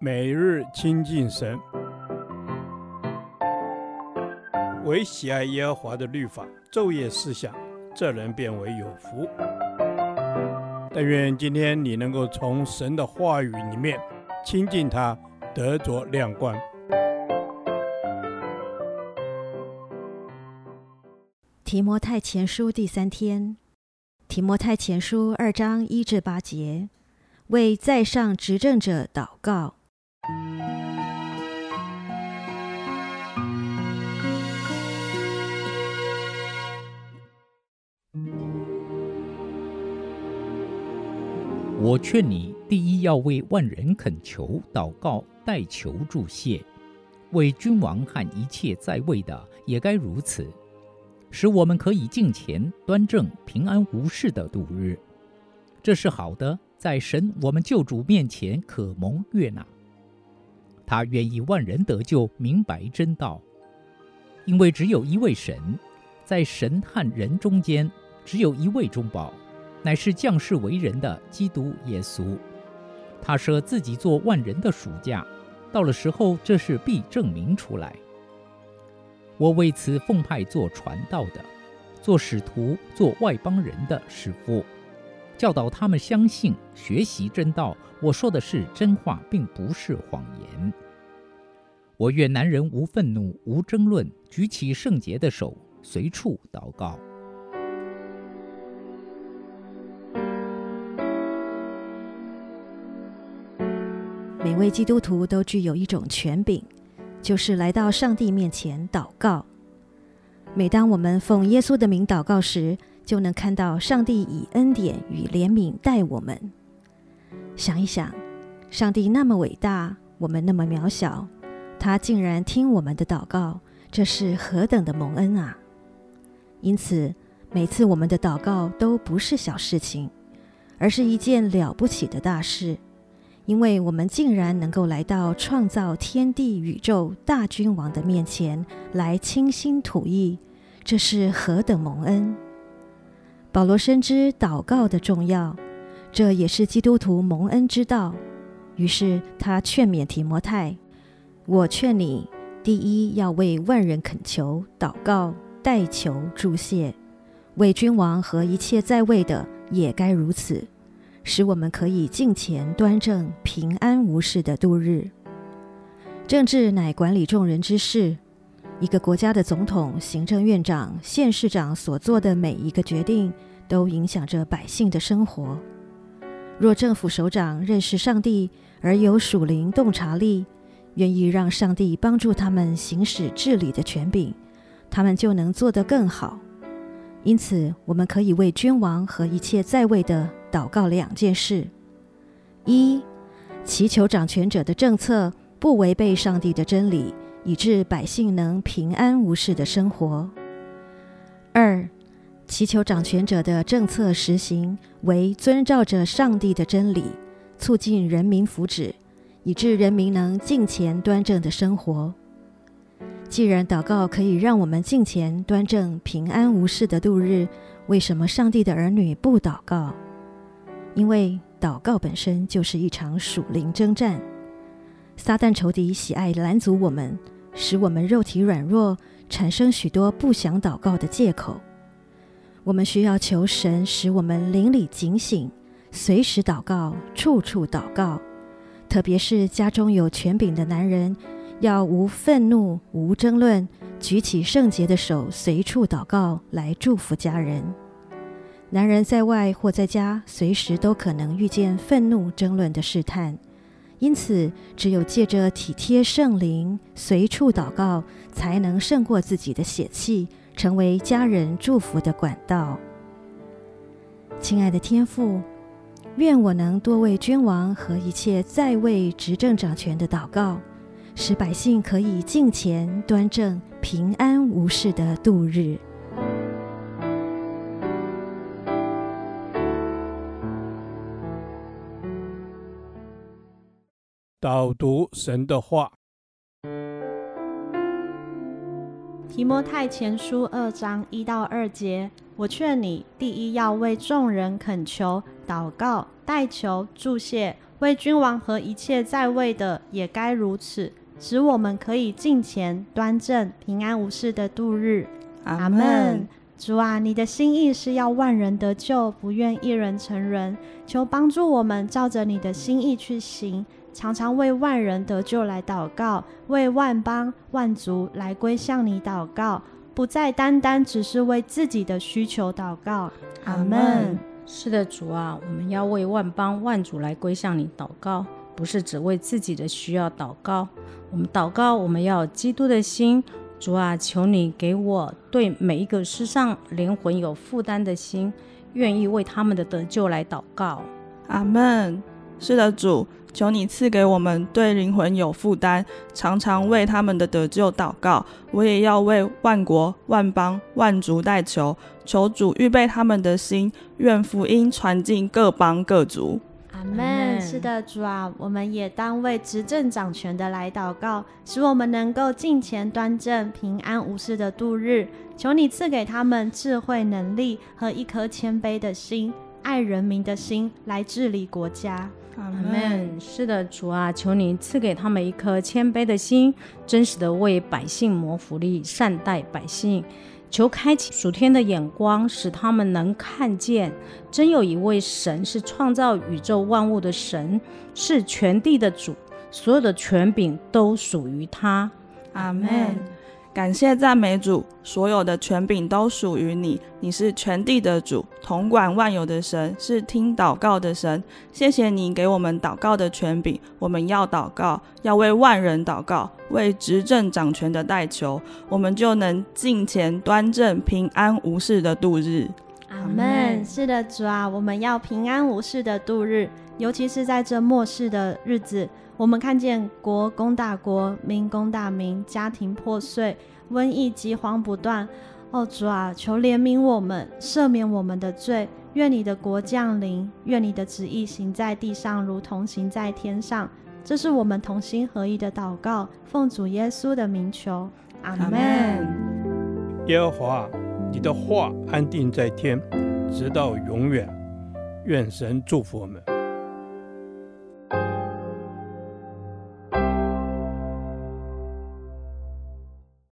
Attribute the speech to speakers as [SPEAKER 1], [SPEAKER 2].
[SPEAKER 1] 每日亲近神，唯喜爱耶和华的律法，昼夜思想，这人便为有福。但愿今天你能够从神的话语里面亲近他，得着亮光。
[SPEAKER 2] 提摩太前书第三天，提摩太前书二章一至八节，为在上执政者祷告。
[SPEAKER 3] 我劝你，第一要为万人恳求、祷告、代求、祝谢；为君王和一切在位的，也该如此，使我们可以敬虔、端正、平安无事的度日。这是好的，在神我们救主面前可蒙悦纳。他愿意万人得救，明白真道，因为只有一位神，在神和人中间，只有一位中保。乃是降世为人的基督耶稣，他舍自己做万人的赎价，到了时候，这事必证明出来。我为此奉派做传道的，做使徒，做外邦人的师傅，教导他们相信、学习真道。我说的是真话，并不是谎言。我愿男人无愤怒、无争论，举起圣洁的手，随处祷告。
[SPEAKER 2] 每位基督徒都具有一种权柄，就是来到上帝面前祷告。每当我们奉耶稣的名祷告时，就能看到上帝以恩典与怜悯待我们。想一想，上帝那么伟大，我们那么渺小，他竟然听我们的祷告，这是何等的蒙恩啊！因此，每次我们的祷告都不是小事情，而是一件了不起的大事。因为我们竟然能够来到创造天地宇宙大君王的面前来倾心吐意，这是何等蒙恩！保罗深知祷告的重要，这也是基督徒蒙恩之道。于是他劝勉提摩太：“我劝你，第一要为万人恳求、祷告、代求、祝谢；为君王和一切在位的，也该如此。”使我们可以敬虔端正、平安无事的度日。政治乃管理众人之事，一个国家的总统、行政院长、县市长所做的每一个决定，都影响着百姓的生活。若政府首长认识上帝，而有属灵洞察力，愿意让上帝帮助他们行使治理的权柄，他们就能做得更好。因此，我们可以为君王和一切在位的祷告两件事：一、祈求掌权者的政策不违背上帝的真理，以致百姓能平安无事的生活；二、祈求掌权者的政策实行为遵照着上帝的真理，促进人民福祉，以致人民能敬虔端正的生活。既然祷告可以让我们敬虔端正、平安无事的度日，为什么上帝的儿女不祷告？因为祷告本身就是一场属灵征战。撒旦仇敌喜爱拦阻我们，使我们肉体软弱，产生许多不想祷告的借口。我们需要求神使我们灵里警醒，随时祷告，处处祷告。特别是家中有权柄的男人。要无愤怒、无争论，举起圣洁的手，随处祷告，来祝福家人。男人在外或在家，随时都可能遇见愤怒、争论的试探，因此，只有借着体贴圣灵，随处祷告，才能胜过自己的血气，成为家人祝福的管道。亲爱的天父，愿我能多为君王和一切在位执政掌权的祷告。使百姓可以敬虔端正、平安无事的度日。
[SPEAKER 1] 导读神的话，
[SPEAKER 4] 提摩太前书二章一到二节，我劝你，第一要为众人恳求、祷告、代求、祝谢，为君王和一切在位的也该如此，使我们可以敬虔、端正、平安无事的度日。阿门。主啊，你的心意是要万人得救，不愿一人成人。求帮助我们，照着你的心意去行，常常为万人得救来祷告，为万邦万族来归向你祷告。不再单单只是为自己的需求祷告，阿门。
[SPEAKER 5] 是的，主啊，我们要为万邦万族来归向你祷告，不是只为自己的需要祷告。我们祷告，我们要有基督的心。主啊，求你给我对每一个世上灵魂有负担的心，愿意为他们的得救来祷告，
[SPEAKER 6] 阿门。是的，主。求你赐给我们对灵魂有负担，常常为他们的得救祷告。我也要为万国、万邦、万族代求，求主预备他们的心，愿福音传进各邦各族。
[SPEAKER 4] 阿门。是的，主啊，我们也当为执政掌权的来祷告，使我们能够敬虔端正、平安无事的度日。求你赐给他们智慧、能力和一颗谦卑的心、爱人民的心，来治理国家。
[SPEAKER 5] 阿门。是的，主啊，求你赐给他们一颗谦卑的心，真实的为百姓谋福利，善待百姓。求开启属天的眼光，使他们能看见，真有一位神是创造宇宙万物的神，是全地的主，所有的权柄都属于他。
[SPEAKER 6] 阿门。感谢赞美主，所有的权柄都属于你。你是全地的主，统管万有的神，是听祷告的神。谢谢你给我们祷告的权柄，我们要祷告，要为万人祷告，为执政掌权的代求，我们就能敬虔端正、平安无事的度日。
[SPEAKER 4] 阿门。是的，主啊，我们要平安无事的度日，尤其是在这末世的日子。我们看见国攻大国，民攻大民，家庭破碎，瘟疫饥荒不断。哦，主啊，求怜悯我们，赦免我们的罪。愿你的国降临，愿你的旨意行在地上，如同行在天上。这是我们同心合意的祷告，奉主耶稣的名求，阿门。
[SPEAKER 1] 耶和华，你的话安定在天，直到永远。愿神祝福我们。